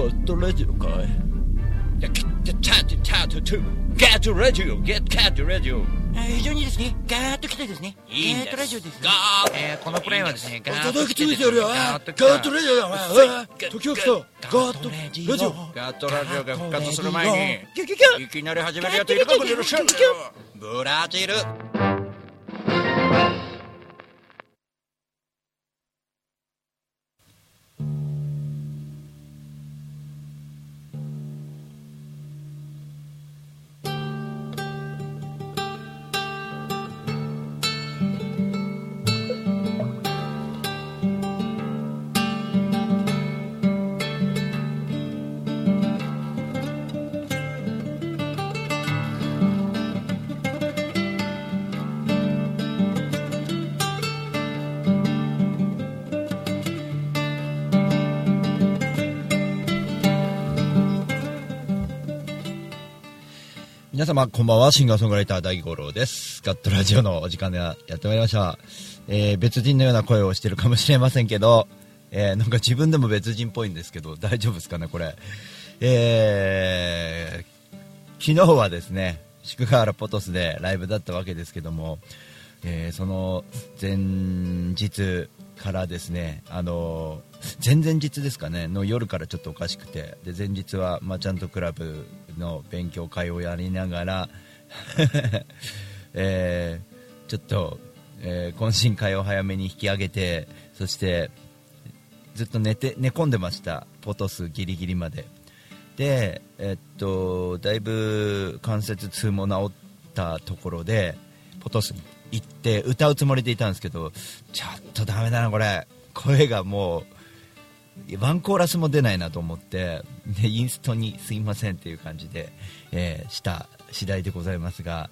ガットラジオかいいや、ゲッタタタタタガットラジオゲットガットラジオ非常にですね、ガーッと来てですね、ガーッとラジオですね。ガーッえーこのプレイはですね、ガーッと叩き潰してやるよガーッとトラジオだお前時が来たガットラジオガットラジオが復活する前にいきなり始めるやついるかもしれないブラジル皆様こんばんはシンガーソングライター大五郎です。ガットラジオのお時間がやってまいりました、えー別人のような声をしてるかもしれませんけど、えーなんか自分でも別人っぽいんですけど大丈夫ですかねこれ。えー昨日はですね宿河原ポトスでライブだったわけですけども、えーその前日からですね、あの前々日ですかね。の夜からちょっとおかしくて。で前日はマーチャントクラブの勉強会をやりながら、えーちょっと、えー懇親会を早めに引き上げてそしてずっと寝て寝込んでました。ポトスギリギリまで。で、えっと、だいぶ関節痛も治ったところでポトスに行って歌うつもりでいたんですけどちょっとダメだなこれ。声がもうワンコーラスも出ないなと思ってでインストにすいませんっていう感じで、えーした次第でございますが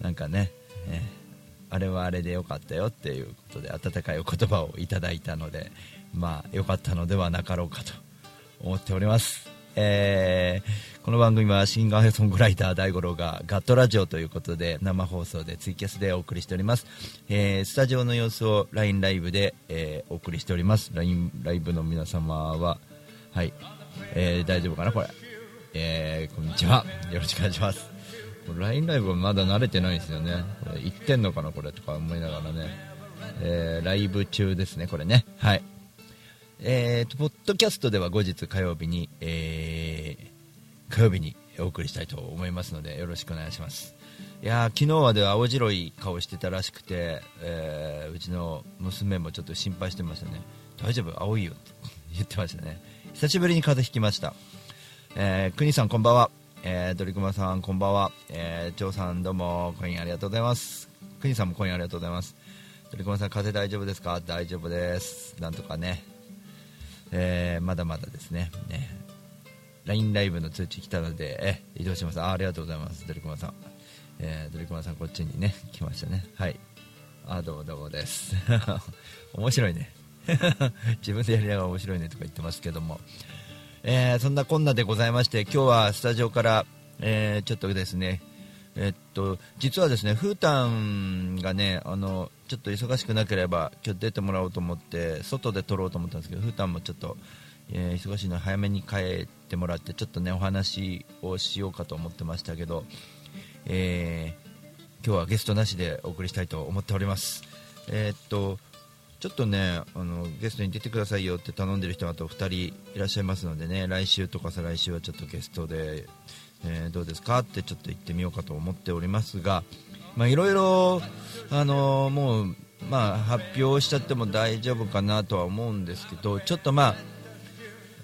なんかね、えーあれはあれでよかったよっていうことで温かいお言葉をいただいたのでまあ良かったのではなかろうかと思っております、えーこの番組はシンガーソングライター大五郎がガットラジオということで生放送でツイキャスでお送りしております、えースタジオの様子を LINE ライブで、えーお送りしております。LINE ライブの皆様ははい、えー大丈夫かなこれ、えこんにちは。よろしくお願いします。LINE ライブはまだ慣れてないんですよね。これ言ってんのかなこれとか思いながらね、えライブ中ですねこれね。はい。えーと、ポッドキャストでは後日火曜日に、えー火曜日にお送りしたいと思いますのでよろしくお願いします。いや昨日はでは青白い顔してたらしくて、えーうちの娘もちょっと心配してましたね。大丈夫？青いよって 言ってましたね。久しぶりに風邪ひきました。えー、国さんこんばんは、えー、ドリクマさんこんばんは、えー、長さんどうもコインありがとうございます。国さんもコインありがとうございます。ドリクマさん風邪大丈夫ですか？大丈夫です。なんとかね。えーまだまだですね。ね。LINE ライブの通知来たのでえ移動しますあありがとうございます。ドリクマさん、えードリクマさんこっちにね来ましたね。はい。あどうもどうもです。面白いね。自分でやりながら面白いねとか言ってますけども。えーそんなこんなでございまして今日はスタジオから、えーちょっとですねえっと実はですねフータンがねあのちょっと忙しくなければ今日出てもらおうと思って外で撮ろうと思ったんですけどフータンもちょっと、えー忙しいので早めに帰ってもらってちょっとねお話をしようかと思ってましたけど、えー今日はゲストなしでお送りしたいと思っております。えーっとちょっとねあのゲストに出てくださいよって頼んでる人あと2人いらっしゃいますのでね来週とか再来週はちょっとゲストで、えーどうですかってちょっと言ってみようかと思っておりますがまあいろいろあのもうまあ発表しちゃっても大丈夫かなとは思うんですけどちょっとまあ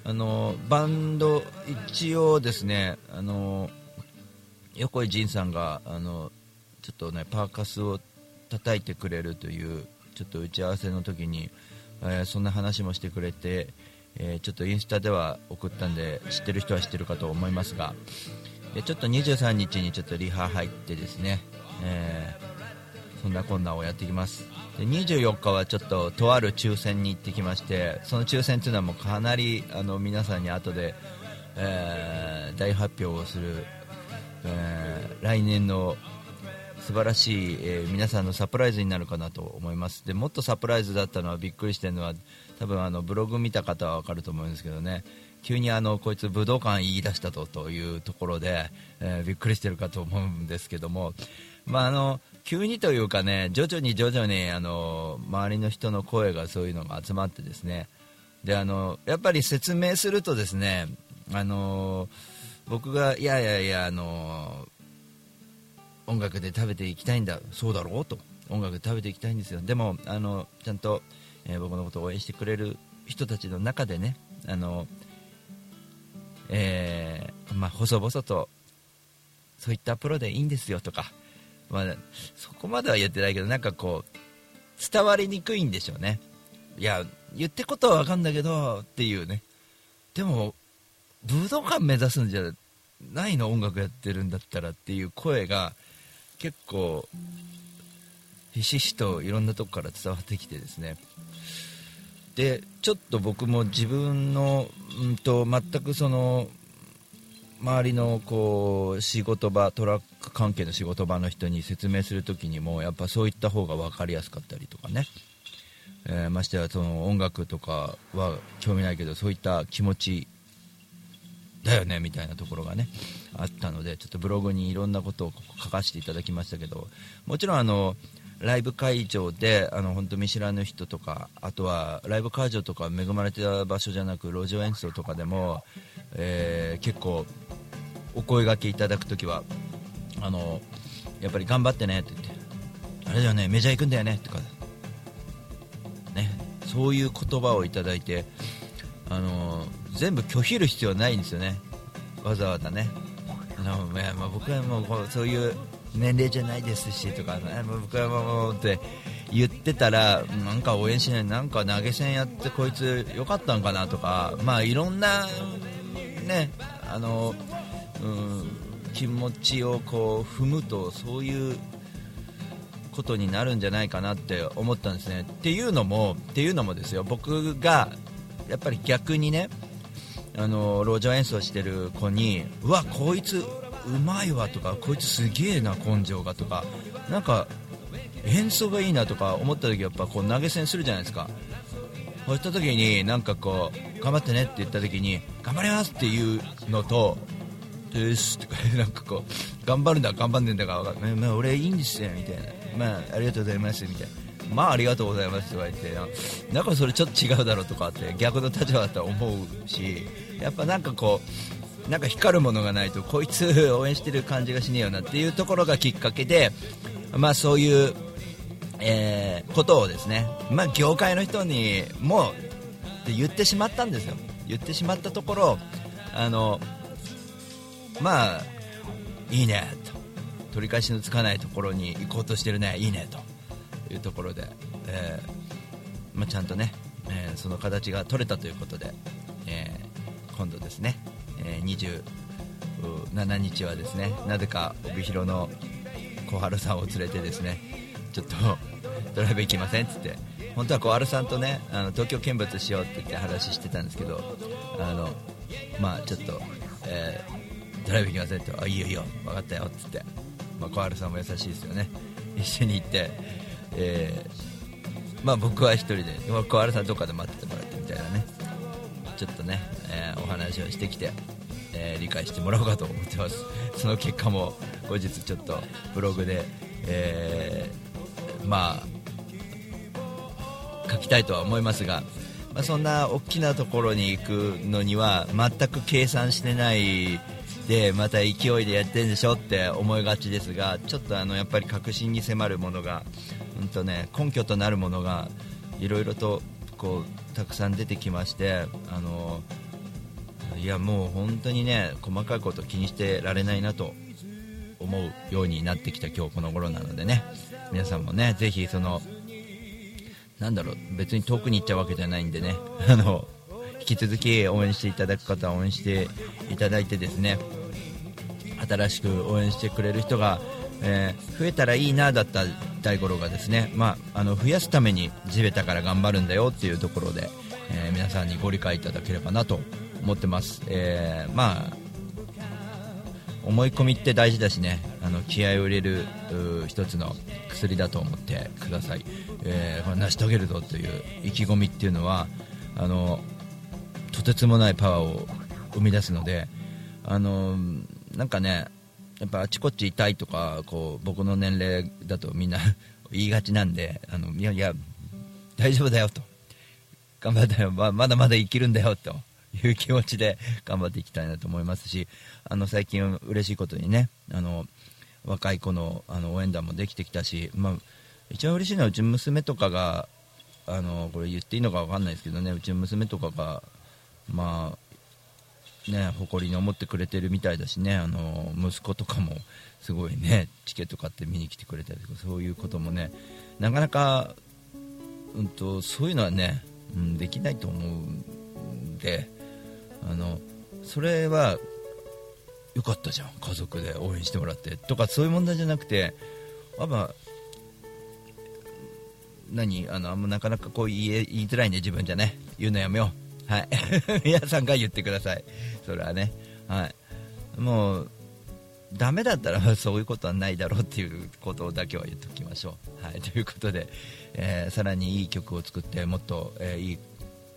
あのバンド一応ですねあの横井仁さんがあのちょっとねパーカスを叩いてくれるというちょっと打ち合わせの時に、えーそんな話もしてくれて、えーちょっとインスタでは送ったんで知ってる人は知ってるかと思いますがでちょっと23日にちょっとリハ入ってですね、えーそんなこんなをやっていきます。で24日はちょっととある抽選に行ってきましてその抽選というのはもうかなりあの皆さんに後で、えー大発表をする、えー来年の素晴らしい、えー皆さんのサプライズになるかなと思います。でもっとサプライズだったのはびっくりしてるのは多分あのブログ見た方は分かると思うんですけどね、急にあのこいつ武道館言い出したとというところで、えーびっくりしてるかと思うんですけども、まあ、あの急にというかね徐々に徐々にあの周りの人の声がそういうのが集まってですね。であのやっぱり説明するとですねあの僕がいやいやいやあの音楽で食べていきたいんだそうだろうと。音楽で食べていきたいんですよ。でもあのちゃんと、えー僕のことを応援してくれる人たちの中でねあの、えーまあ、細々とそういったプロでいいんですよとか、まあ、そこまでは言ってないけどなんかこう伝わりにくいんでしょうね。いや言ってことは分かんだけどっていうね。でも武道館目指すんじゃないの？音楽やってるんだったらっていう声が結構ひしひしといろんなとこから伝わってきてですね。でちょっと僕も自分の、うん、と全くその周りのこう仕事場トラック関係の仕事場の人に説明するときにもやっぱそういった方が分かりやすかったりとかね、えーましてやその音楽とかは興味ないけどそういった気持ちだよねみたいなところがねあったのでちょっとブログにいろんなことを書かせていただきましたけどもちろんあのライブ会場であの本当見知らぬ人とかあとはライブ会場とか恵まれてた場所じゃなく路上演奏とかでも、えー結構お声がけいただくときはあのやっぱり頑張ってねって言って。あれだよねメジャー行くんだよねとか。ね。そういう言葉をいただいてあの全部拒否る必要ないんですよね。わざわざね。あのいやまあ僕はもうこうそういう年齢じゃないですしとか、ね、もう僕はもうって言ってたらなんか応援しないなんか投げ銭やってこいつ良かったんかなとか。まあいろんなねあの、うん、気持ちをこう踏むとそういうことになるんじゃないかなって思ったんですね。っていうのもっていうのもですよ僕がやっぱり逆にねあの路上演奏してる子にうわこいつうまいわとかこいつすげえな根性がとかなんか演奏がいいなとか思った時やっぱこう投げ銭するじゃないですかそうした時になんかこう頑張ってねって言った時に頑張りますっていうのとですとかなんかこう頑張るんだ頑張んねえんだか分かんない、まあ、俺いいんですよみたいな。まあありがとうございますみたいな。まあありがとうございますとか言ってなんかそれちょっと違うだろうとかって逆の立場だったら思うしやっぱなんかこうなんか光るものがないとこいつ応援してる感じがしねえよなっていうところがきっかけでまあそういう、えーことをですねまあ業界の人にもって言ってしまったんですよ。言ってしまったところあのまあいいねと。取り返しのつかないところに行こうとしてるね。いいねと。いうところで、えーまあ、ちゃんとね、えーその形が取れたということで、えー今度ですね、え27日はですねなぜか帯広の小春さんを連れてですねちょっとドライブ行きませんっつって。本当は小春さんとねあの東京見物しようって言って話してたんですけどあのまあちょっと、えードライブ行きませんってあいいよいいよ分かったよっつって、まあ、小春さんも優しいですよね。一緒に行って、えーまあ僕は一人で小春さんどっかで待っててもらってみたいなね。ちょっとね、えーお話をしてきて、えー理解してもらおうかと思ってます。その結果も後日ちょっとブログで、えまあ書きたいとは思いますが、まあ、そんな大きなところに行くのには全く計算してないでまた勢いでやってるんでしょって思いがちですがちょっとあのやっぱり確信に迫るものが、うんとね、根拠となるものがいろいろとこうたくさん出てきましてあのいやもう本当にね細かいこと気にしてられないなと思うようになってきた今日この頃なのでね。皆さんもねぜひそのなんだろう別に遠くに行っちゃうわけじゃないんでね。あの引き続き応援していただく方は応援していただいてですね新しく応援してくれる人が、えー増えたらいいなだった大五郎がですね、まあ、あの増やすために地べたから頑張るんだよっていうところで、えー皆さんにご理解いただければなと思ってます、えーまあ思い込みって大事だしねあの気合を入れる一つの薬だと思ってください、えーこれ成し遂げるぞという意気込みっていうのはあのとてつもないパワーを生み出すのであのなんかねやっぱあちこち痛いとかこう僕の年齢だとみんな 言いがちなんであのいやいや大丈夫だよと。頑張ったよままだまだ生きるんだよという気持ちで 頑張っていきたいなと思いますしあの最近嬉しいことにねあの若い子のあの応援団もできてきたし、まあ、一番嬉しいのはうちの娘とかがあのこれ言っていいのか分かんないですけどねうちの娘とかがまあね誇りに思ってくれてるみたいだしねあの息子とかもすごいねチケット買って見に来てくれたりとかそういうこともねなかなか、うんと、そういうのはね、うん、できないと思うんであのそれはよかったじゃん家族で応援してもらってとかそういう問題じゃなくてやっぱ何あのあんまなかなかこう言いづらいね自分じゃね。言うのやめよう。はい。皆さんが言ってください。それはね。はい。もうダメだったら そういうことはないだろうっていうことだけは言っておきましょう、はい、ということで、えー、さらにいい曲を作ってもっと、えー、いい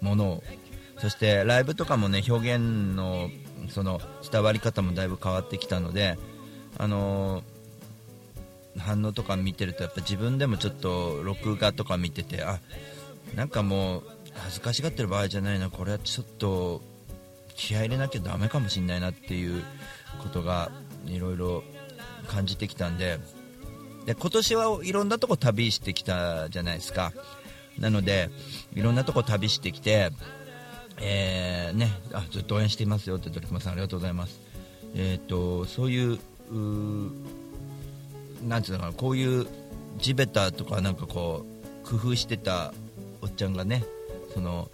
ものを。そしてライブとかもね表現のその伝わり方もだいぶ変わってきたので、あのー、反応とか見てるとやっぱ自分でもちょっと録画とか見ててあなんかもう恥ずかしがってる場合じゃないな。これはちょっと気合い入れなきゃだめかもしれないなっていうことがいろいろ感じてきたんで。で今年はいろんなとこ旅してきたじゃないですか。なのでいろんなとこ旅してきてえー、ね、あずっと応援していますよってドリクマさんありがとうございます。えっ、ー、とそういうなんていうのかなこういう地べたとかなんかこう工夫してたおっちゃんがねその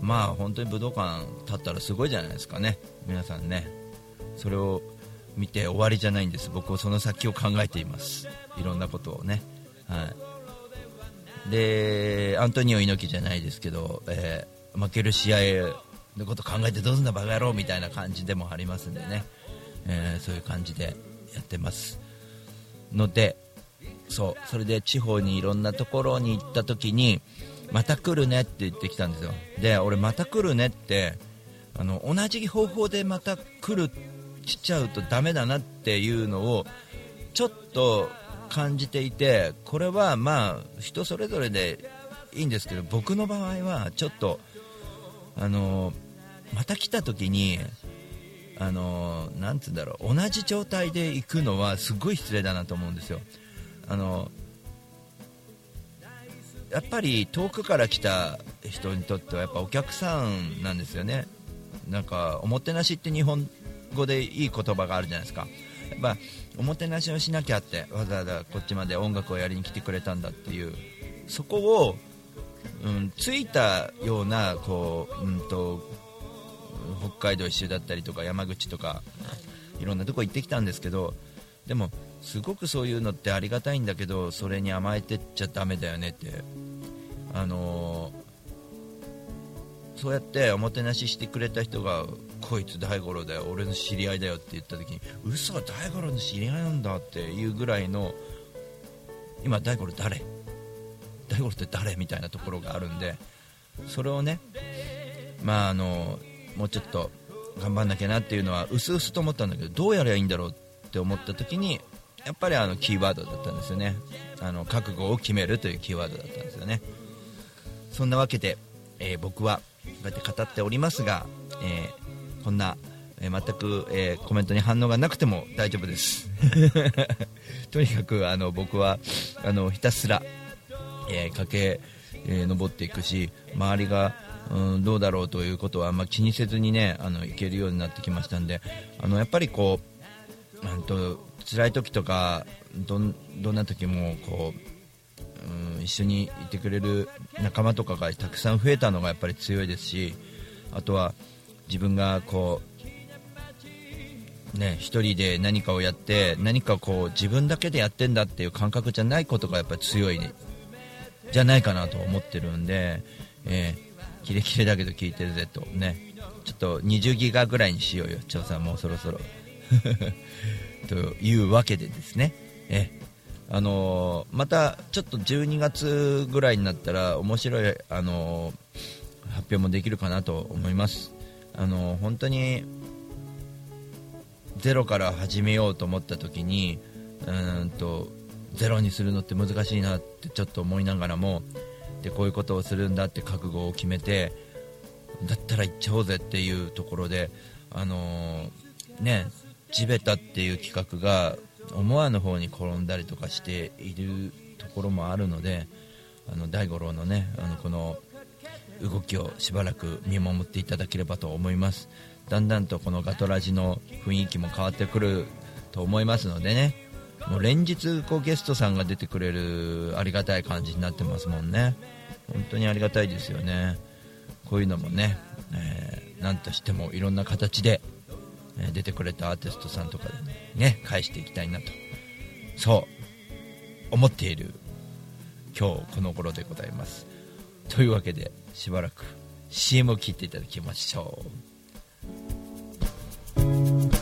まあ本当に武道館立ったらすごいじゃないですかね。皆さんね。それを見て終わりじゃないんです。僕はその先を考えています。いろんなことをね。はい。でアントニオ猪木じゃないですけど、えー、負ける試合のこと考えてどうすんだバカ野郎みたいな感じでもありますんでね、えー、そういう感じでやってます。のでそう。それで地方にいろんなところに行った時にまた来るねって言ってきたんですよ。で俺また来るねってあの同じ方法でまた来る来ちゃうとダメだなっていうのをちょっと感じていてこれはまあ人それぞれでいいんですけど僕の場合はちょっとあのまた来た時にあのなんつうんだろう同じ状態で行くのはすごい失礼だなと思うんですよ。あのやっぱり遠くから来た人にとってはやっぱお客さんなんですよね。なんかおもてなしって日本語でいい言葉があるじゃないですか。やっぱおもてなしをしなきゃってわざわざこっちまで音楽をやりに来てくれたんだっていう。そこを、うん、ついたようなこう、うんと、北海道一周だったりとか山口とかいろんなとこ行ってきたんですけどでもすごくそういうのってありがたいんだけどそれに甘えてっちゃだめだよねって。あのーそうやっておもてなししてくれた人がこいつ大五郎だよ俺の知り合いだよって言った時に嘘大五郎の知り合いなんだっていうぐらいの今大五郎誰？大五郎って誰みたいなところがあるんでそれをねまああのもうちょっと頑張んなきゃなっていうのはうすうすと思ったんだけどどうやればいいんだろうって思った時にやっぱりあのキーワードだったんですよね。あの覚悟を決めるというキーワードだったんですよね。そんなわけで、えー、僕はこうやって語っておりますが、えー、こんな、えー、全く、え、コメントに反応がなくても大丈夫です。とにかくあの僕はあのひたすら、え駆け、え登っていくし周りが、うん、どうだろうということは、まあ、気にせずにねあのいけるようになってきましたんであのやっぱりこうなんと辛い時とかどんどんな時もこううん、一緒にいてくれる仲間とかがたくさん増えたのがやっぱり強いですしあとは自分がこうね一人で何かをやって何かこう自分だけでやってんだっていう感覚じゃないことがやっぱり強い、じゃないかなと思ってるんで、えー、キレキレだけど聞いてるぜとね。ちょっと20ギガぐらいにしようよ張さんもうそろそろ。というわけでですね。えあのー、またちょっと12月ぐらいになったら面白い、あのー、発表もできるかなと思います。あの本当にゼロから始めようと思った時にうんとゼロにするのって難しいなってちょっと思いながらもでこういうことをするんだって覚悟を決めてだったら行っちゃおうぜっていうところであのーね地べたっていう企画が思わぬ方に転んだりとかしているところもあるのであの大五郎のねあのこの動きをしばらく見守っていただければと思います。だんだんとこのガトラジの雰囲気も変わってくると思いますのでね。もう連日こうゲストさんが出てくれるありがたい感じになってますもんね。本当にありがたいですよね。こういうのもね、えーなんとしてもいろんな形で、え出てくれたアーティストさんとかでね返していきたいなと。そう。思っている。今日この頃でございます。というわけでしばらく CM を切っていただきましょう。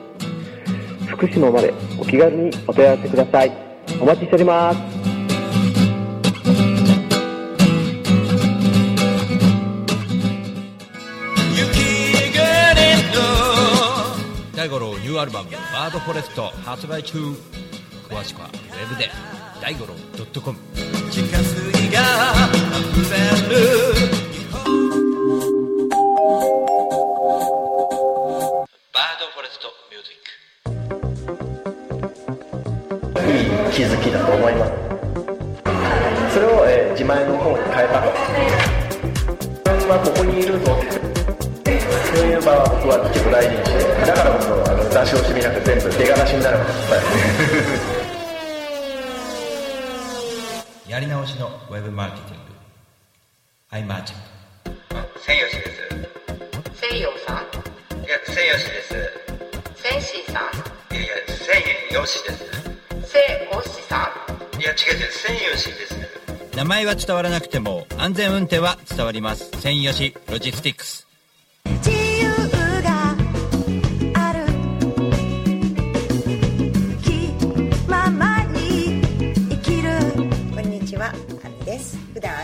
福島までお気軽にお問い合わせくださいお待ちしております大五郎ニューアルバム「バードフォレスト」発売中詳しくはウェブで大五郎 .com 地下水が溢れる気づきだと思います。それを、えー自前の方に変えたと。自分はここにいるぞそういう場は僕は結構大事にしてだからこそあの出し惜しみなく全部出がらしになる。こと伝えてやり直しのウェブマーケティング。アイマーチ千吉です。西洋さん。いや千吉です。千シーさん。いやいや千吉です西おしさんいや違う違う千吉です名前は伝わらなくても安全運転は伝わります。専用しロジスティックス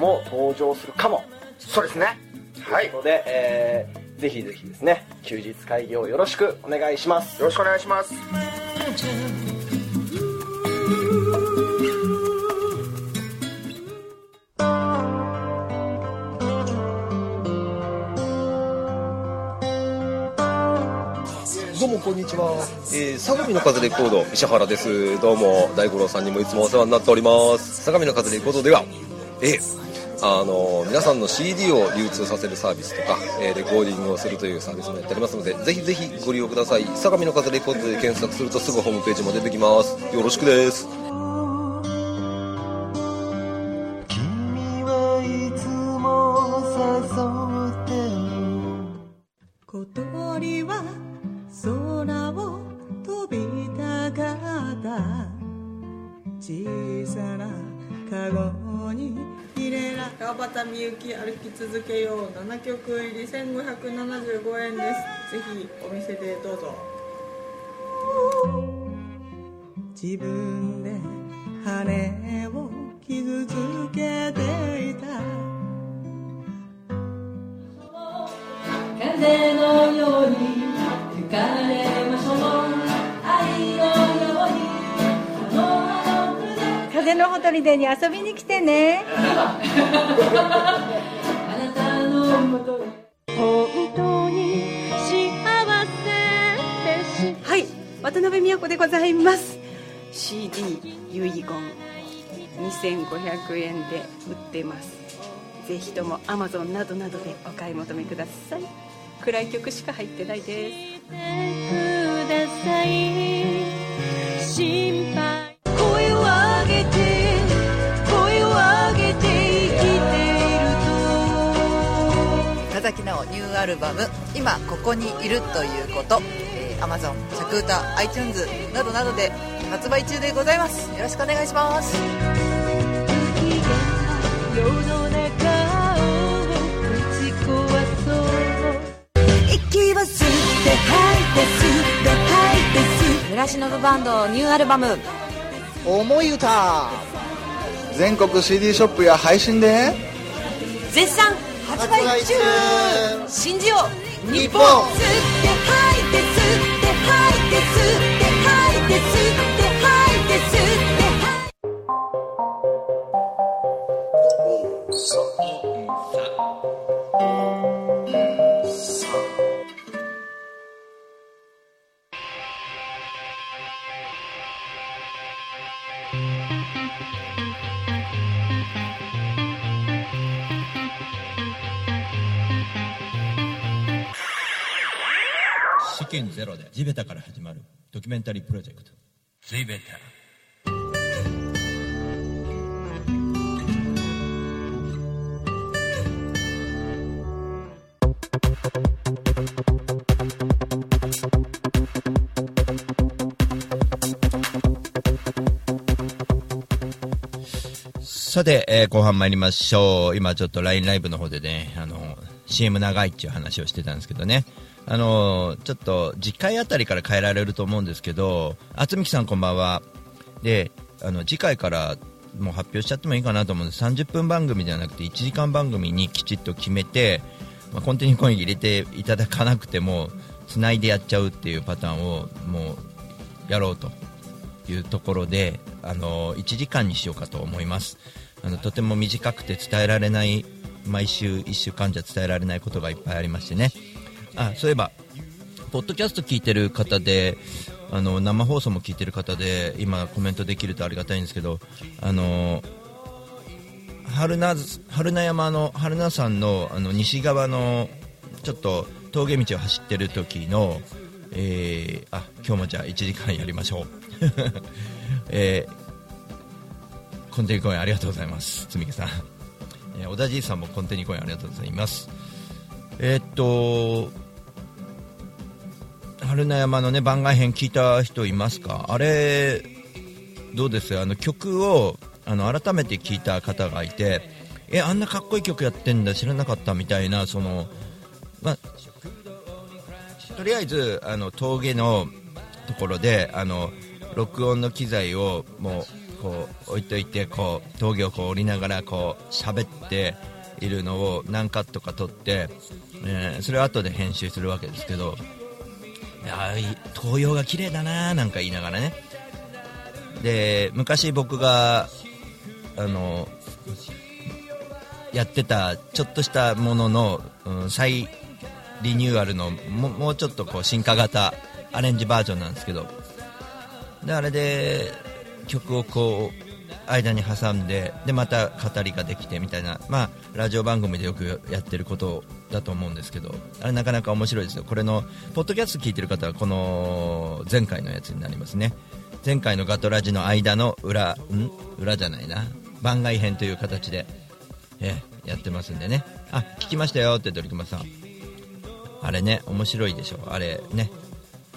も登場するかも、はい、そうですね。はい。といで、えー、ぜひぜひですね休日会議をよろしくお願いします。よろしくお願いします。どうもこんにちは、えー、相模の風レコード石原です。どうも大五郎さんにもいつもお世話になっております。相模の風レコードではえーあの皆さんの CD を流通させるサービスとか、えーレコーディングをするというサービスもやっておりますのでぜひぜひご利用ください。相模の風レコードで検索するとすぐホームページも出てきます。よろしくです。き歩き続けよう。7曲入り1575円です。ぜひお店でどうぞ。自分で羽を傷つけていた。風のように吹かれま風のほとりでに遊びに来てね。あなたのもとへ本当に幸せです。はい渡辺美代子でございます。CD 遺言2500円で売ってます。ぜひとも Amazon などなどでお買い求めください。暗い曲しか入ってないです。ください。心配る田崎直ニューアルバム「今ここにいるということ」えー、Amazon、シャクータ、iTunes などなどで発売中でございます。よろしくお願いします。世の中う息を吸って吐いて吸って吐いて吸村忍バンドニューアルバム「思い歌」全国 CD ショップや配信で絶賛発売中。信じよう日本ゼロで地べたから始まるドキュメンタリープロジェクト地べたさて、えー後半参りましょう。今ちょっと LINE ライブの方でね、あの、CM 長いっていう話をしてたんですけどね。あの、ちょっと次回あたりから変えられると思うんですけど、あつみきさんこんばんは。で、あの、次回からもう発表しちゃってもいいかなと思うんです。30分番組じゃなくて1時間番組にきちっと決めて、まあ、コンティニューコイン入れていただかなくても、繋いでやっちゃうっていうパターンをもうやろうというところで、あの1時間にしようかと思いますあのとても短くて伝えられない毎週1週間じゃ伝えられないことがいっぱいありましてねあそういえばポッドキャスト聞いてる方であの生放送も聞いてる方で今コメントできるとありがたいんですけどあの春名春名山の春名山のあの西側のちょっと峠道を走ってる時の、えーあ今日もじゃあ1時間やりましょう、えーコンテニコインありがとうございます。つみけさん、えー小田じいさんもコンテニコインありがとうございます。えーっと春名山のね番外編聞いた人いますか？あれどうです？あの曲をあの改めて聞いた方がいてえあんなかっこいい曲やってんだ知らなかったみたいなそのまあとりあえずあの峠のところであの録音の機材をもうこう置いといてこう峠をこう降りながらこう喋っているのを何カットか撮って、えーそれを後で編集するわけですけどやーい紅葉が綺麗だななんか言いながらね。で昔僕があのやってたちょっとしたものの、うん再リニューアルのももうちょっとこう進化型アレンジバージョンなんですけど。であれで曲をこう間に挟んででまた語りができてみたいな、まあ、ラジオ番組でよくやってることだと思うんですけどあれなかなか面白いですよ。これのポッドキャスト聞いてる方はこの前回のやつになりますね。前回のガトラジの間の裏ん？裏じゃないな。番外編という形で、えやってますんでね。あ聞きましたよってドリキマさんあれね面白いでしょ。あれね。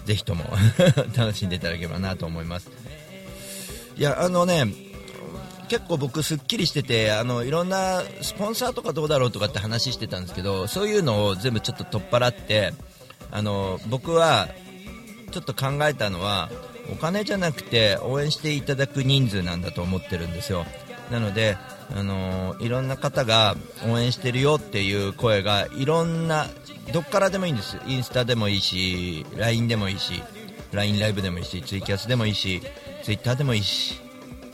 ぜひとも 楽しんでいただければなと思います。いやあのね結構僕すっきりしててあのいろんなスポンサーとかどうだろうとかって話してたんですけどそういうのを全部ちょっと取っ払ってあの僕はちょっと考えたのはお金じゃなくて応援していただく人数なんだと思ってるんですよ。なのであのいろんな方が応援してるよっていう声がいろんなどっからでもいいんですインスタでもいいし LINE でもいいし LINE ライブでもいいしツイキャスでもいいし Twitter でもいいし。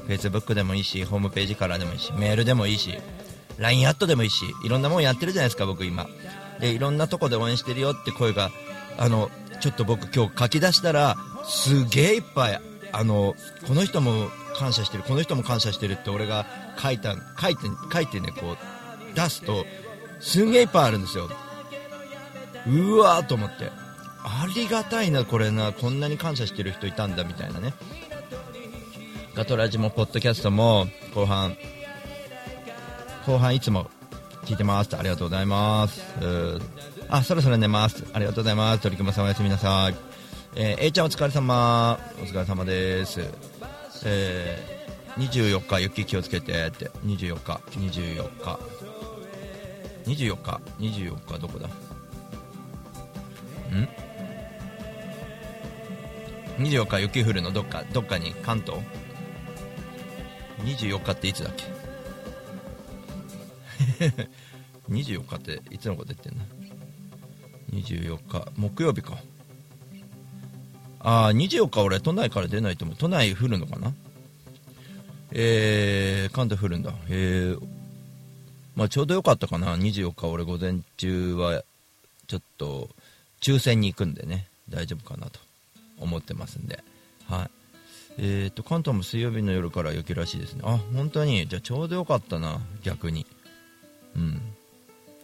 Facebook でもいいしホームページからでもいいしメールでもいいし LINE アットでもいいしいろんなもんやってるじゃないですか僕今。でいろんなとこで応援してるよって声があのちょっと僕今日書き出したらすげえいっぱいあのこの人も感謝してるこの人も感謝してるって俺が書いた書いて書いてねこう出すとすげえいっぱいあるんですよ。うわーと思って。ありがたいなこれなこんなに感謝してる人いたんだみたいなね。ガトラジもポッドキャストも後半後半いつも聞いてます。ありがとうございます。あそろそろ寝ます。ありがとうございます。鳥熊さんおやすみなさい。えー、A ちゃんお疲れ様。お疲れ様です。えー、24日雪気をつけてって。24日。24日。24日。24日。どこだ？ん？24日雪降るの？どっかどっかに関東？24日っていつだっけ？24日っていつのこと言ってんの？24日木曜日か。ああ24日俺都内から出ないと思う。都内降るのかな？えー、関東降るんだ。えー、まあちょうどよかったかな。24日俺午前中はちょっと抽選に行くんでね。大丈夫かなと思ってますんで。はい。えーと関東も水曜日の夜から雪らしいですね。あ本当に？じゃあちょうどよかったな逆に。うん。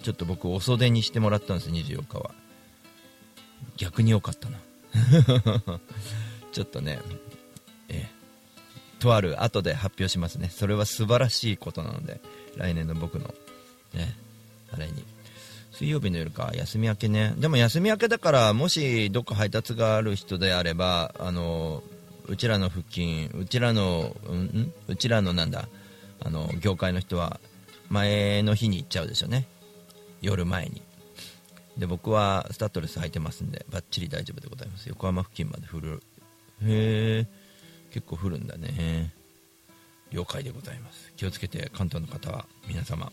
ちょっと僕お袖にしてもらったんです24日は。逆に良かったな。ちょっとねえー、とある後で発表しますね。それは素晴らしいことなので来年の僕のねあれに。水曜日の夜か。休み明けね。でも休み明けだからもしどっか配達がある人であればあのうちらの付近うちらのうんうちらのなんだ？あの業界の人は前の日に行っちゃうでしょうね。夜前に。で僕はスタッドレス履いてますんでバッチリ大丈夫でございます。横浜付近まで降る。へえ結構降るんだね。了解でございます。気をつけて関東の方は皆様。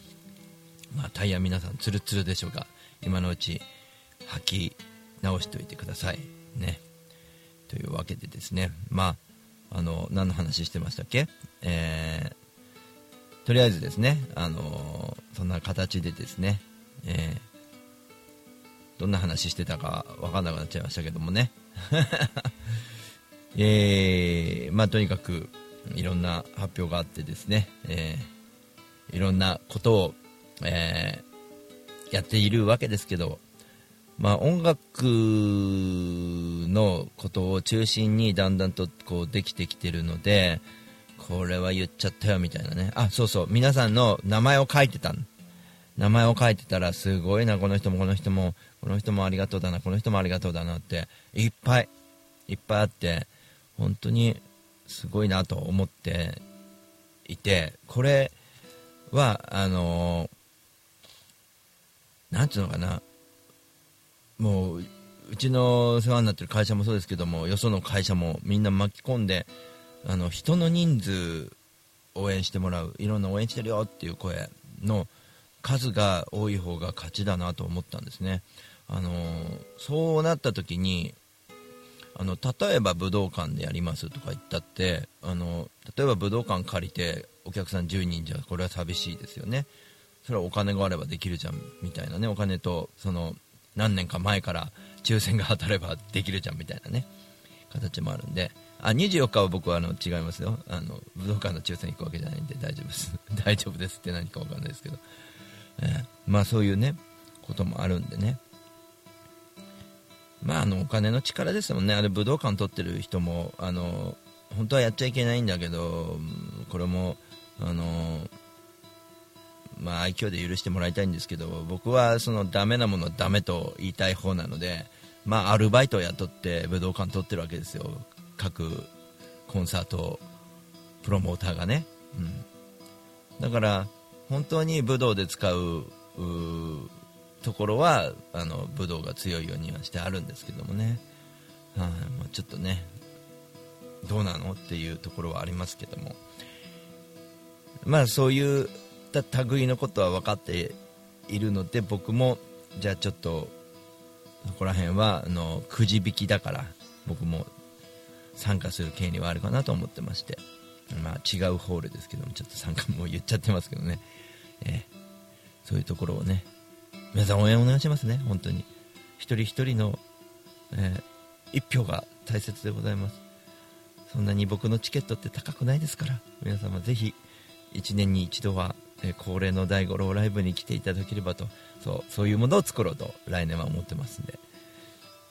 まあタイヤ皆さんツルツルでしょうが今のうち履き直しておいてください。ね。というわけでですねまああの何の話してましたっけ？えー、とりあえずですねあのそんな形でですねえーどんな話してたか分かんなくなっちゃいましたけどもね。えー、まあとにかくいろんな発表があってですね、えー、いろんなことを、えー、やっているわけですけど、まあ、音楽のことを中心にだんだんとこうできてきてるのでこれは言っちゃったよみたいなね。あそうそう。皆さんの名前を書いてた名前を書いてたらすごいなこの人もこの人もこの人もありがとうだなこの人もありがとうだなっていっぱいいっぱいあって本当にすごいなと思っていてこれはあのなんていうのかな。もううちの世話になってる会社もそうですけどもよその会社もみんな巻き込んであの人の人数応援してもらういろんな応援してるよっていう声の数が多い方が勝ちだなと思ったんですね。あのそうなった時にあの例えば武道館でやりますとか言ったってあの例えば武道館借りてお客さん10人じゃこれは寂しいですよねそれはお金があればできるじゃんみたいなねお金とその何年か前から抽選が当たればできるじゃんみたいなね。形もあるんで。あ24日は僕はあの違いますよ。あの武道館の抽選行くわけじゃないんで大丈夫です。大丈夫ですって何か分かんないですけど、えーまあそういうねこともあるんでね。まああのお金の力ですもんね。あれ武道館取ってる人もあの本当はやっちゃいけないんだけどこれもあのまあ愛嬌で許してもらいたいんですけど僕はそのダメなものはダメと言いたい方なのでまあアルバイトを雇って武道館取ってるわけですよ。各コンサートプロモーターがね、うん、だから本当に武道で使うところはあの武道が強いようにはしてあるんですけどもね、はい。まあちょっとねどうなのっていうところはありますけども。まあそういうった類のことは分かっているので僕もじゃあちょっとそこら辺はあのくじ引きだから僕も参加する権利はあるかなと思ってまして、まあ、違うホールですけどもちょっと参加も言っちゃってますけどね、えーそういうところをね。皆さん応援お願いしますね本当に。一人一人の、えー一票が大切でございます。そんなに僕のチケットって高くないですから皆様ぜひ1年に一度は、え恒例の第五郎ライブに来ていただければとそうそういうものを作ろうと来年は思ってますんで。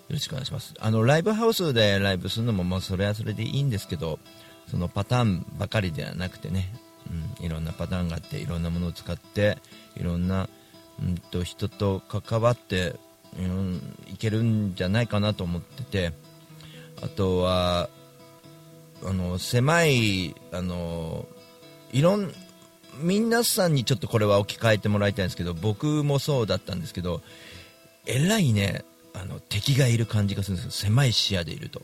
よろしくお願いします。あのライブハウスでライブするのもまあそれはそれでいいんですけどそのパターンばかりではなくてね、うん、いろんなパターンがあっていろんなものを使っていろんな、うん、と人と関わって、うん、いけるんじゃないかなと思っててあとはあの狭いあのいろん皆さんにちょっとこれは置き換えてもらいたいんですけど僕もそうだったんですけどえらいねあの敵がいる感じがするんですよ。狭い視野でいると。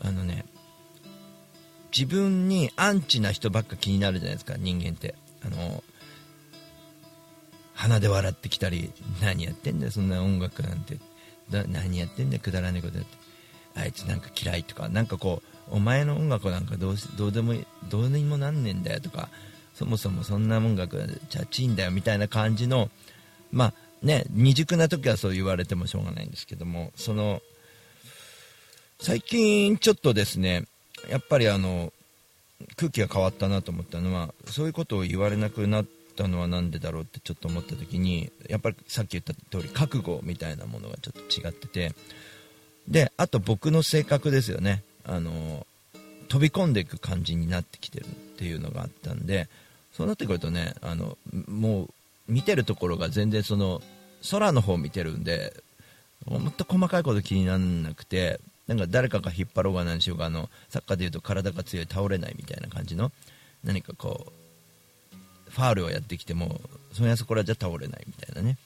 あのね自分にアンチな人ばっか気になるじゃないですか人間って。あの鼻で笑ってきたり何やってんだよそんな音楽なんて。だ何やってんだよくだらねえことやって。あいつなんか嫌いとかなんかこうお前の音楽なんかどうどうでもどうにもなんねえんだよとかそもそもそんな音楽チャチいんだよみたいな感じのまあね未熟な時はそう言われてもしょうがないんですけどもその最近ちょっとですねやっぱりあの空気が変わったなと思ったのはそういうことを言われなくなったのはなんでだろうってちょっと思った時にやっぱりさっき言った通り覚悟みたいなものがちょっと違っててであと僕の性格ですよね。あの飛び込んでいく感じになってきてるっていうのがあったんでそうなってくるとねあのもう見てるところが全然その空の方見てるんでもっと細かいこと気にならなくてなんか誰かが引っ張ろうが何しようがあのサッカーでいうと体が強い倒れないみたいな感じの何かこうファールをやってきてもそのやつこれじゃ倒れないみたいなね、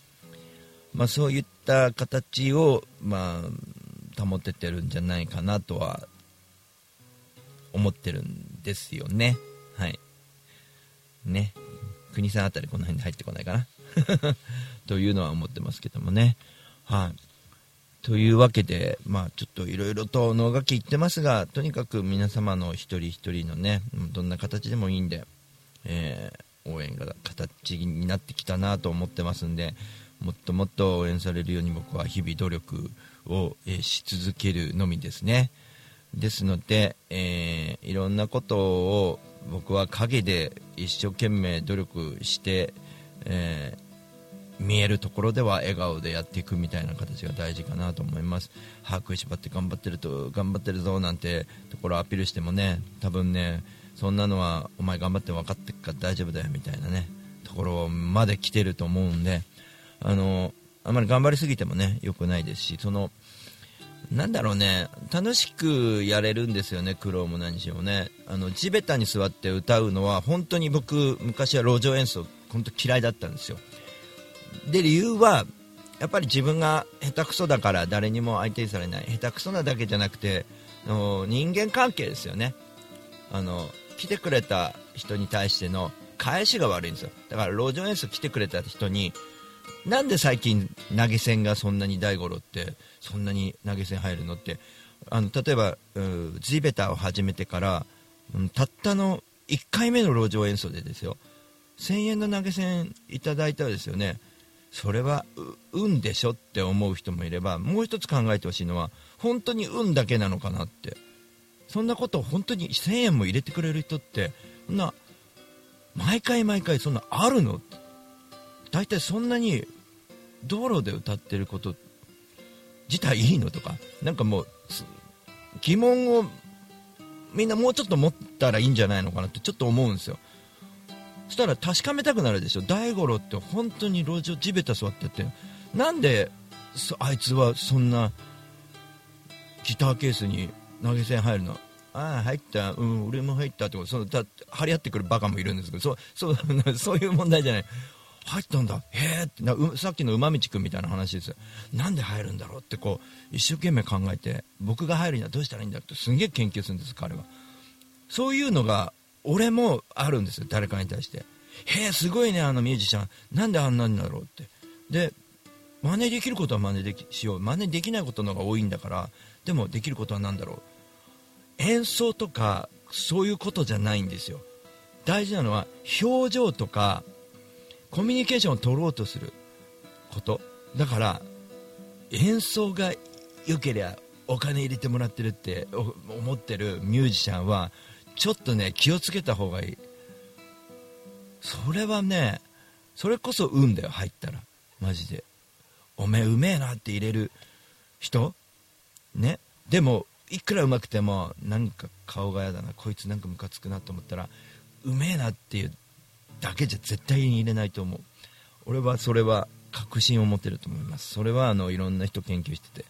まあ、そういった形を、まあ、保ててるんじゃないかなとは思ってるんですよね。はい。ね。国さんあたりこの辺に入ってこないかな。というのは思ってますけどもね。はい。というわけで、まあ、ちょっといろいろと能書き言ってますが、とにかく皆様の一人一人のね、どんな形でもいいんで、えー応援が形になってきたなと思ってますんで、もっともっと応援されるように僕は日々努力を、えし続けるのみですね。ですので、えーいろんなことを僕は陰で一生懸命努力して、えー見えるところでは笑顔でやっていくみたいな形が大事かなと思います。歯食いしばって頑張ってると頑張ってるぞなんてところをアピールしてもね多分ねそんなのはお前頑張って分かってっから大丈夫だよみたいなねところまで来てると思うんであのあまり頑張りすぎてもね良くないですしそのなんだろうね。楽しくやれるんですよね苦労も何しろね。あの地べたに座って歌うのは本当に僕昔は路上演奏本当嫌いだったんですよ。で理由はやっぱり自分が下手くそだから誰にも相手にされない。下手くそなだけじゃなくての人間関係ですよね。あの来てくれた人に対しての返しが悪いんですよ。だから路上演奏来てくれた人になんで最近投げ銭がそんなに大五郎ってそんなに投げ銭入るのってあの例えばうん地べたを始めてから、うんたったの1回目の路上演奏でですよ。1000円の投げ銭いただいたらですよね。それは運でしょって思う人もいればもう一つ考えてほしいのは本当に運だけなのかなって。そんなことを本当に1000円も入れてくれる人ってそんな毎回毎回そんなあるの大体そんなに道路で歌ってることって自体いいの？とか。なんかもう疑問をみんなもうちょっと持ったらいいんじゃないのかなってちょっと思うんですよ。そしたら確かめたくなるでしょ。大五郎って本当に路上地べた座ってて。なんでそあいつはそんなギターケースに投げ銭入るの？ああ入った。うん俺も入ったってこと。そのだ張り合ってくるバカもいるんですけど。そうそう そういう問題じゃない。入ったんだ。へえって。なさっきの馬道くんみたいな話ですなんで入るんだろうってこう一生懸命考えて僕が入るにはどうしたらいいんだってすんげえ研究するんです彼は。そういうのが俺もあるんですよ誰かに対して。へえすごいねあのミュージシャン。なんであんなんだろうって。で真似できることは真似できしよう。真似できないことの方が多いんだからでもできることは何だろう。演奏とかそういうことじゃないんですよ。大事なのは表情とかコミュニケーションを取ろうとすること。だから演奏が良ければお金入れてもらってるって思ってるミュージシャンはちょっとね気をつけた方がいい。それはねそれこそ運だよ入ったら。マジで。おめえうめえなって入れる人。ね。でもいくらうまくてもなんか顔が嫌だなこいつなんかムカつくなと思ったらうめえなっていうだけじゃ絶対に入れないと思う。俺はそれは確信を持てると思います。それはあのいろんな人研究してて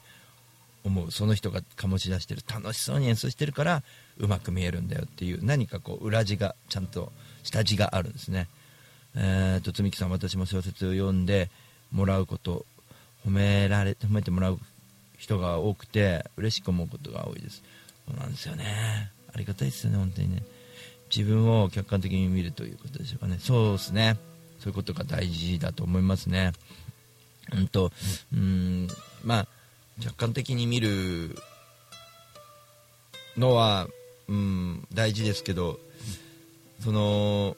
思う。その人が醸し出してる楽しそうに演奏してるからうまく見えるんだよっていう何かこう裏地がちゃんと下地があるんですね。えー、とつみきさん私も小説を読んでもらうこと褒められ褒めてもらう人が多くて嬉しく思うことが多いです。そうなんですよね。ありがたいですよね本当にね。自分を客観的に見るということでしょうかね。そうですね。そういうことが大事だと思いますね。うんとうんまあ客観的に見るのは、うん、大事ですけどその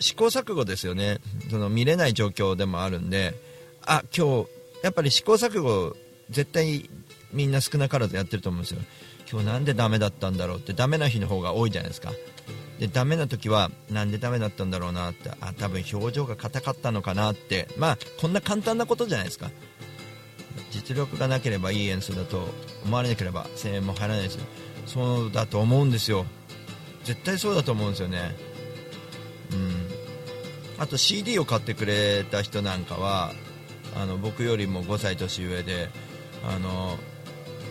試行錯誤ですよね。その見れない状況でもあるんであ今日やっぱり試行錯誤絶対みんな少なからずやってると思うんですよ。今日なんでダメだったんだろうってダメな日の方が多いじゃないですか。でダメな時はなんでダメだったんだろうなってあ多分表情が硬かったのかなって。まあこんな簡単なことじゃないですか。実力がなければいい演奏だと思われなければ声援も入らないですよ。そうだと思うんですよ。絶対そうだと思うんですよね。うん。あと CD を買ってくれた人なんかはあの僕よりも5歳年上であの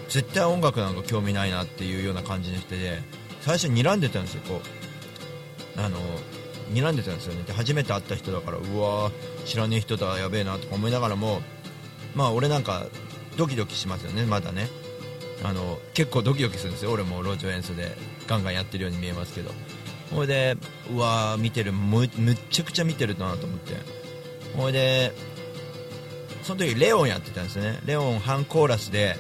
絶対音楽なんか興味ないなっていうような感じの人で最初睨んでたんですよこう。あの睨んでたんですよね。で初めて会った人だからうわー知らねえ人だやべえなとか思いながらもまあ俺なんかドキドキしますよねまだね。あの結構ドキドキするんですよ俺も路上演奏で。ガンガンやってるように見えますけど。ほいでうわー見てるむむっちゃくちゃ見てるなと思って。ほいでその時レオンやってたんですね。レオン半コーラスで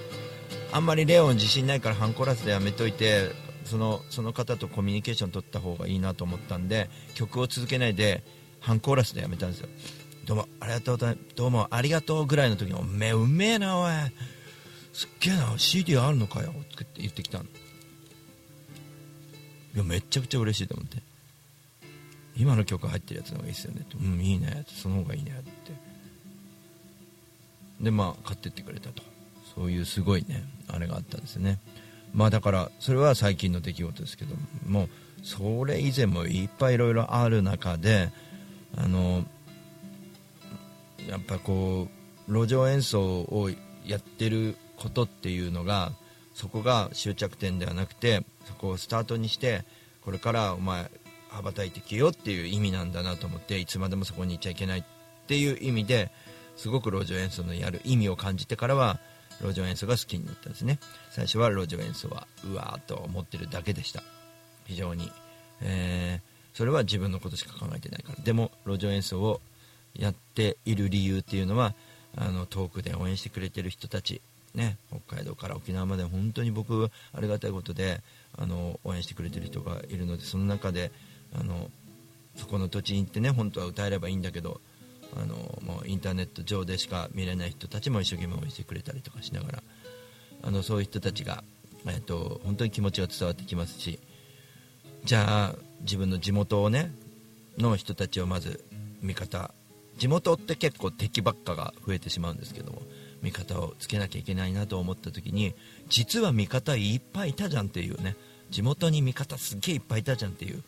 あんまりレオン自信ないから半コラスでやめといてそのその方とコミュニケーション取った方がいいなと思ったんで曲を続けないで半コーラスでやめたんですよ。どうもありがとうどうもありがとうぐらいの時におめえうめえなおい。すっげえな CD あるのかよって言ってきたの。いやめちゃくちゃ嬉しいと思って。今の曲入ってるやつの方がいいですよね。ってうんいいね。ってその方がいいね。って。でまあ買ってってくれたと。そういうすごいね。あれがあったんですね。まあだからそれは最近の出来事ですけどもそれ以前もいっぱいいろいろある中であのやっぱこう路上演奏をやってることっていうのがそこが終着点ではなくてそこをスタートにしてこれからお前羽ばたいてきよっていう意味なんだなと思っていつまでもそこにいちゃいけないっていう意味ですごく路上演奏のやる意味を感じてからは路上演奏が好きになったんですね。最初は路上演奏はうわーっと思ってるだけでした。非常に、えー、それは自分のことしか考えてないから。でも路上演奏をやっている理由っていうのはあの遠くで応援してくれてる人たち。ね、北海道から沖縄まで本当に僕ありがたいことであの応援してくれてる人がいるのでその中であのそこの土地に行ってね本当は歌えればいいんだけどあのもうインターネット上でしか見れない人たちも一生懸命応援してくれたりとかしながらあのそういう人たちが、えー、と本当に気持ちが伝わってきますしじゃあ自分の地元をねの人たちをまず味方地元って結構敵ばっかが増えてしまうんですけども味方をつけなきゃいけないなと思った時に実は味方いっぱいいたじゃんっていうね地元に味方すっげえいっぱいいたじゃんっていう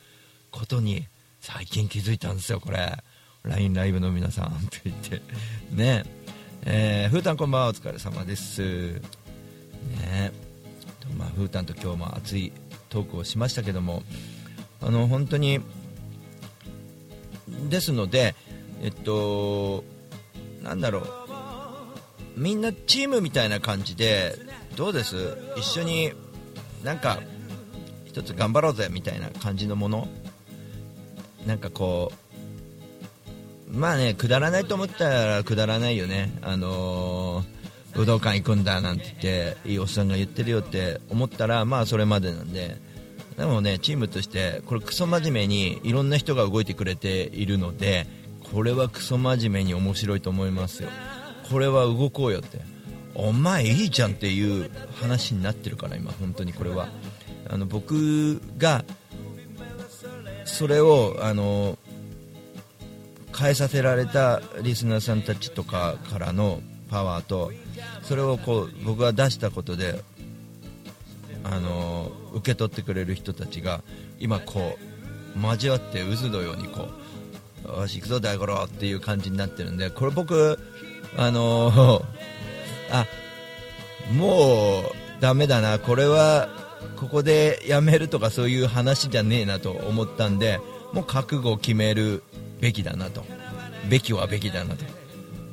ことに最近気づいたんですよこれ。LINE ライブの皆さんって言って。ね。えー、ふーたんこんばんはお疲れ様です。ね。まあ、ふーたんと今日も熱いトークをしましたけどもあの本当にですのでえっとなんだろう。みんなチームみたいな感じでどうです？一緒になんか一つ頑張ろうぜみたいな感じのもの？なんかこうまあねくだらないと思ったらくだらないよね。あのー武道館行くんだなんて言っていいおっさんが言ってるよって思ったらまあそれまでなんで。でもねチームとしてこれクソ真面目にいろんな人が動いてくれているのでこれはクソ真面目に面白いと思いますよ。これは動こうよって。お前いいじゃんっていう話になってるから今本当に。これは。あの僕がそれをあの変えさせられたリスナーさんたちとかからのパワーとそれをこう僕が出したことであの受け取ってくれる人たちが今こう交わって渦のようにこうよし行くぞ大五郎っていう感じになってるんでこれ僕あのあもうダメだなこれはここでやめるとかそういう話じゃねえなと思ったんでもう覚悟を決める。べきだなと。べきはべきだなと。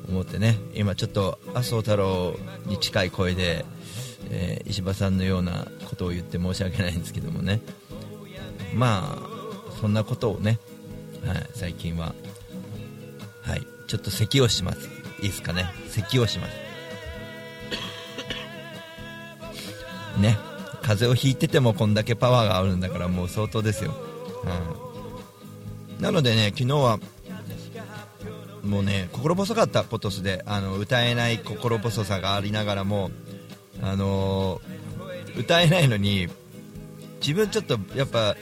思ってね。今ちょっと麻生太郎に近い声で、えー石破さんのようなことを言って申し訳ないんですけどもね。まあそんなことをね、はい、最近は。はいちょっと咳をします。いいですかね。咳をします。ね。風邪をひいててもこんだけパワーがあるんだからもう相当ですよ、うん、なのでね昨日はもうね心細かったポトスであの歌えない心細さがありながらもあのー歌えないのに自分ちょっとやっぱ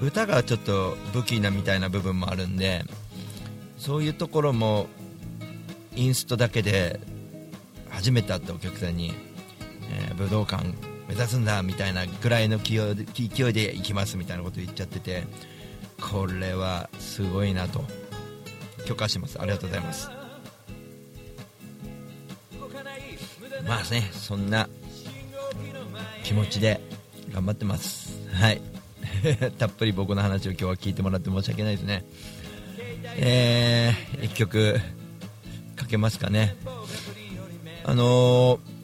歌がちょっと武器なみたいな部分もあるんでそういうところもインストだけで初めて会ったお客さんに、えー武道館目指すんだみたいなぐらいの勢いで勢いで行きますみたいなこと言っちゃっててこれはすごいなと。許可します。ありがとうございます。まあねそんな気持ちで頑張ってます。はい。たっぷり僕の話を今日は聞いてもらって申し訳ないですね。えー、1曲かけますかね。あのー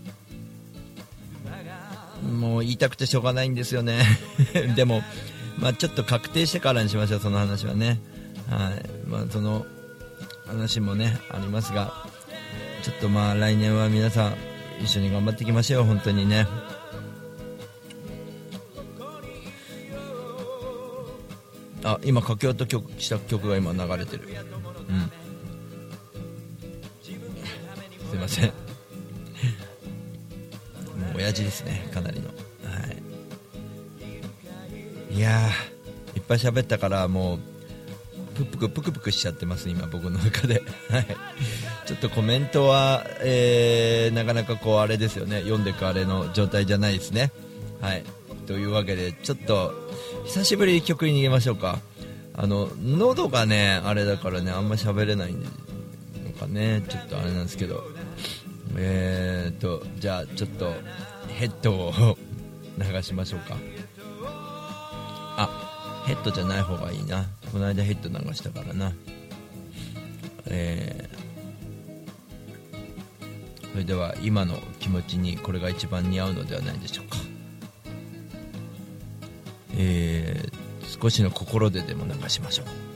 もう言いたくてしょうがないんですよね。でも、まあ、ちょっと確定してからにしましょうその話はね。はい。まあその話もねありますがちょっとまあ来年は皆さん一緒に頑張っていきましょう本当にね。あ今かけようと曲した曲が今流れてる。うん。すいません。もう親父ですねかなりの。いやいっぱい喋ったからもうプクプクプクプクしちゃってます今僕の中で。はい。ちょっとコメントは、えーなかなかこうあれですよね。読んでいくあれの状態じゃないですね。はい。というわけでちょっと久しぶりに曲に逃げましょうか。あの喉がねあれだからねあんま喋れないのかね。ちょっとあれなんですけど。えーとじゃあちょっとヘッドを 流しましょうか。あヘッドじゃない方がいいな。この間ヘッド流したからな。えーそれでは今の気持ちにこれが一番似合うのではないでしょうか。えー少しの心ででも流しましょう「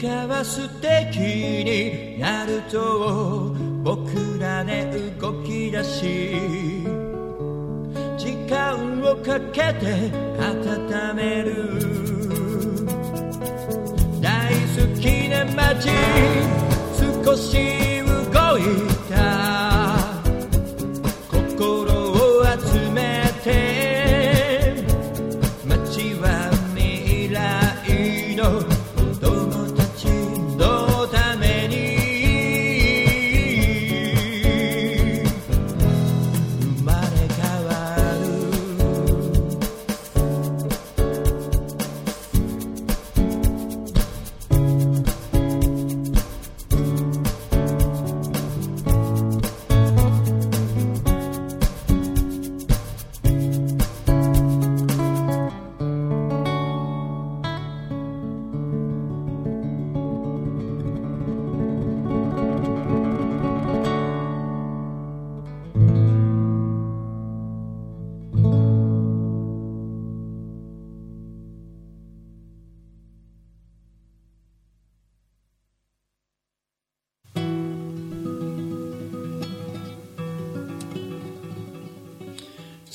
かは素敵になると僕らで動き出し時間をかけて温める。大好きな街少し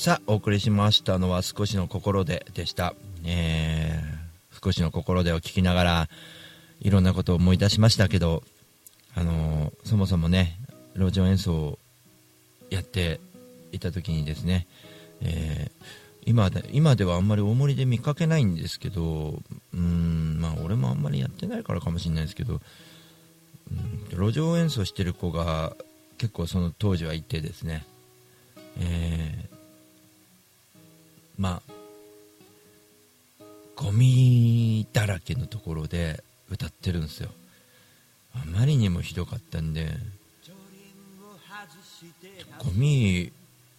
さあお送りしましたのは少しの心ででした、えー少しの心でを聞きながらいろんなことを思い出しましたけどあのーそもそもね路上演奏をやっていた時にですね、えー今で今ではあんまり大盛りで見かけないんですけどうんまあ俺もあんまりやってないからかもしれないですけどうん路上演奏してる子が結構その当時はいてですね、えまあゴミだらけのところで歌ってるんですよ。あまりにもひどかったんでゴミ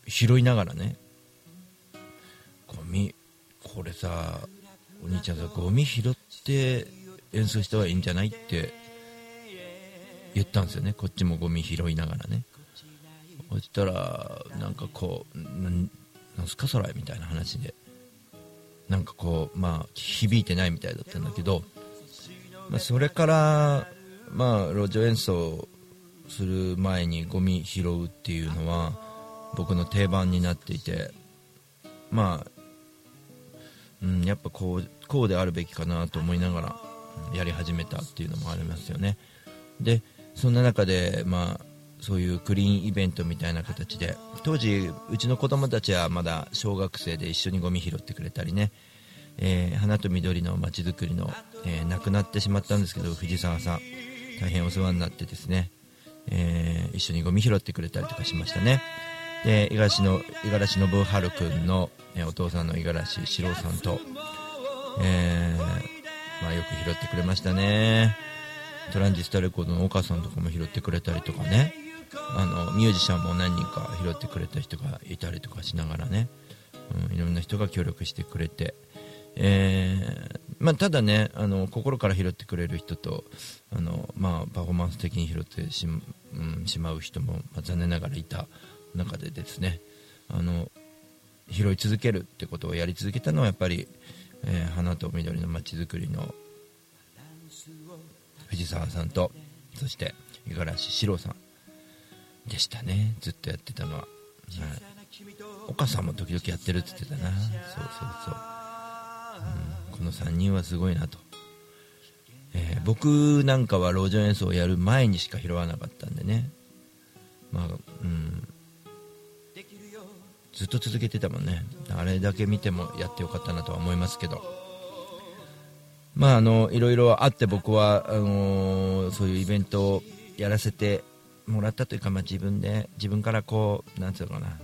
拾いながらねゴミこれさお兄ちゃんさゴミ拾って演奏した方がいいんじゃないって言ったんですよね。こっちもゴミ拾いながらね。そしたらなんかこうなんすか？それ？みたいな話で。なんかこうまあ響いてないみたいだったんだけど、まあ、それからまあ路上演奏する前にゴミ拾うっていうのは僕の定番になっていて。まあ、うん、やっぱこうこうであるべきかなと思いながらやり始めたっていうのもありますよね。でそんな中でまあそういうクリーンイベントみたいな形で当時うちの子供たちはまだ小学生で一緒にゴミ拾ってくれたりね、えー花と緑のまちづくりの、えー亡くなってしまったんですけど藤沢さん。大変お世話になってですね、えー一緒にゴミ拾ってくれたりとかしましたね。で五十嵐の五十嵐信春君の、えお父さんの五十嵐四郎さんと、えーまあ、よく拾ってくれましたね。トランジスタレコードの岡さんとかも拾ってくれたりとかね。あのミュージシャンも何人か拾ってくれた人がいたりとかしながらね、うん、いろんな人が協力してくれて、えーまあ、ただねあの心から拾ってくれる人とあの、まあ、パフォーマンス的に拾ってし,、うん、しまう人も、まあ、残念ながらいた中でですね。あの拾い続けるってことをやり続けたのはやっぱり、えー花と緑のまちづくりの藤沢さんとそして五十嵐四郎さん。でしたね。ずっとやってたのは、はい、岡さんも時々やってるって言ってたな。そうそうそう、うん、この3人はすごいなと、えー僕なんかは路上演奏をやる前にしか拾わなかったんでね。まあうん。ずっと続けてたもんね。あれだけ見てもやってよかったなとは思いますけど。まああのいろいろあって僕はあのーそういうイベントをやらせてもらったというか、まあ、自分で自分からこうなんつうのかな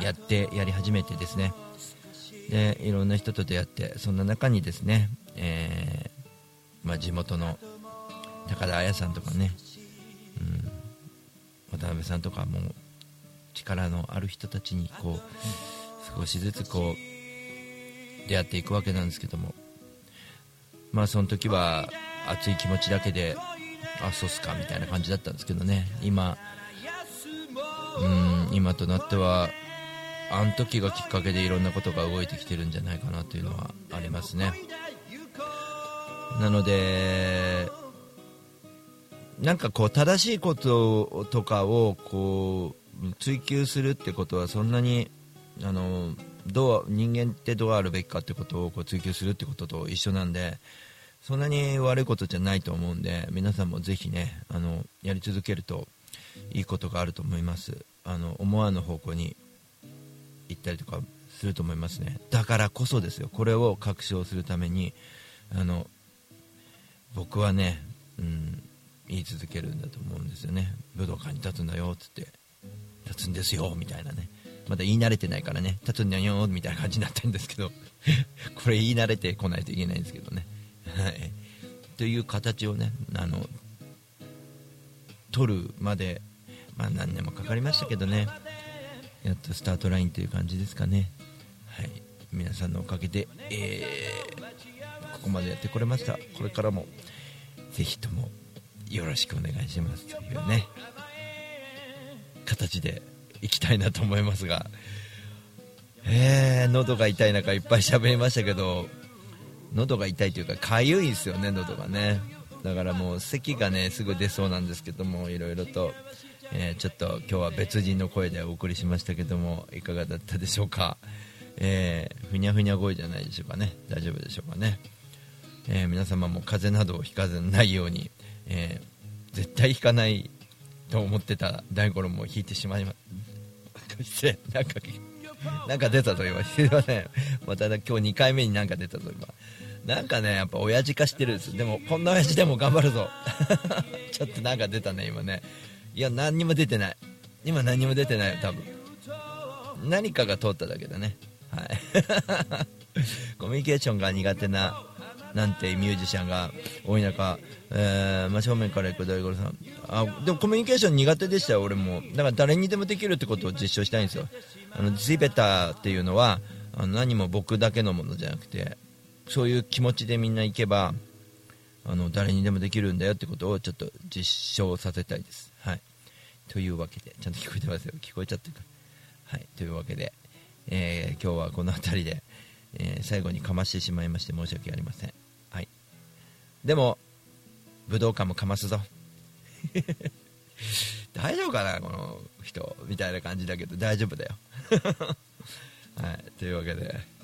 やってやり始めてですね。でいろんな人と出会ってそんな中にですね、えーまあ、地元の高田彩さんとかね、うん、渡辺さんとかも力のある人たちにこう少しずつこう出会っていくわけなんですけども。まあその時は熱い気持ちだけであそうっすかみたいな感じだったんですけどね。今うん今となってはあの時がきっかけでいろんなことが動いてきてるんじゃないかなというのはありますね。なのでなんかこう正しいこととかをこう追求するってことはそんなにあのどう人間ってどうあるべきかってことをこう追求するってことと一緒なんでそんなに悪いことじゃないと思うんで皆さんもぜひねあのやり続けるといいことがあると思います。あの思わぬ方向に行ったりとかすると思いますね。だからこそですよ。これを確証するためにあの僕はね、うん、言い続けるんだと思うんですよね。武道館に立つんだよっつって立つんですよみたいなね。まだ言い慣れてないからね立つんだよみたいな感じになってるんですけどこれ言い慣れてこないといけないんですけどね。はい。という形をねあの取るまでまあ何年もかかりましたけどね。やっとスタートラインという感じですかね。はい。皆さんのおかげで、えーここまでやってこれました。これからもぜひともよろしくお願いしますというね形でいきたいなと思いますが。えー、喉が痛い中いっぱい喋りましたけど喉が痛いというかかゆいですよね喉がね。だからもう咳がねすぐ出そうなんですけどもいろいろと。えーちょっと今日は別人の声でお送りしましたけどもいかがだったでしょうか、えーふにゃふにゃ声じゃないでしょうかね。大丈夫でしょうかね、えー皆様も風邪などをひかずないように、え絶対ひかないと思ってた大五郎も引いてしまいま失礼なんか出たと今すいません。また今日2回目になんか出たと今なんかねやっぱ親父化してるんです。でもこんな親父でも頑張るぞ。ちょっとなんか出たね今ね。いや何にも出てない。今何にも出てないよ多分。何かが通っただけだね。はい。コミュニケーションが苦手ななんてミュージシャンが多い中、えー真正面から行く大五郎さん。あでもコミュニケーション苦手でしたよ俺も。だから誰にでもできるってことを実証したいんですよ。あの地べたっていうのはあの何も僕だけのものじゃなくてそういう気持ちでみんな行けばあの誰にでもできるんだよってことをちょっと実証させたいです。はい。というわけでちゃんと聞こえてますよ。聞こえちゃってるか。らはい。というわけで、えー今日はこの辺りで、えー最後にかましてしまいまして申し訳ありません。はい。でも武道館もかますぞ。大丈夫かなこの人。みたいな感じだけど大丈夫だよ。はい。というわけで。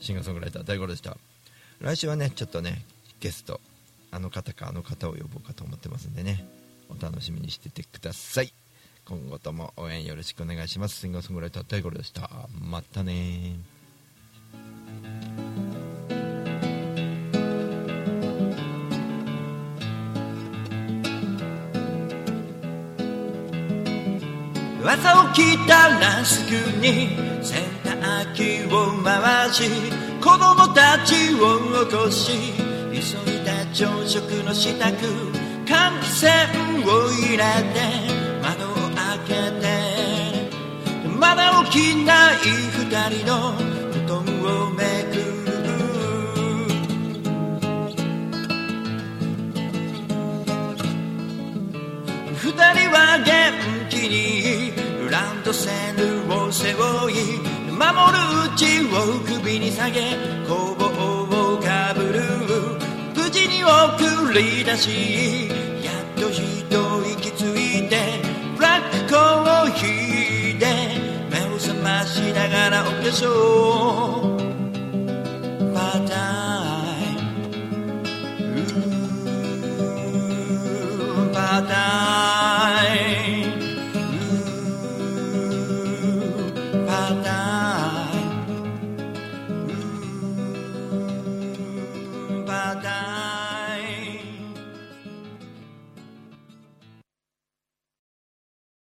シンガーソングライター大五郎でした。来週はねちょっとねゲストあの方かあの方を呼ぼうかと思ってますんでねお楽しみにしててください。今後とも応援よろしくお願いします。シンガーソングライター大五郎でした。またね朝起きたらすぐに洗濯機を回し子供たちを起こし急いだ朝食の支度換気扇を入れて窓を開けてまだ起きない二人の布団をめくる。二人は元気にランドセルを背負い守るうちを首に下げ工房をかぶる。無事に送り出しやっと一息ついてブラックコーヒーで目を覚ましながらお化粧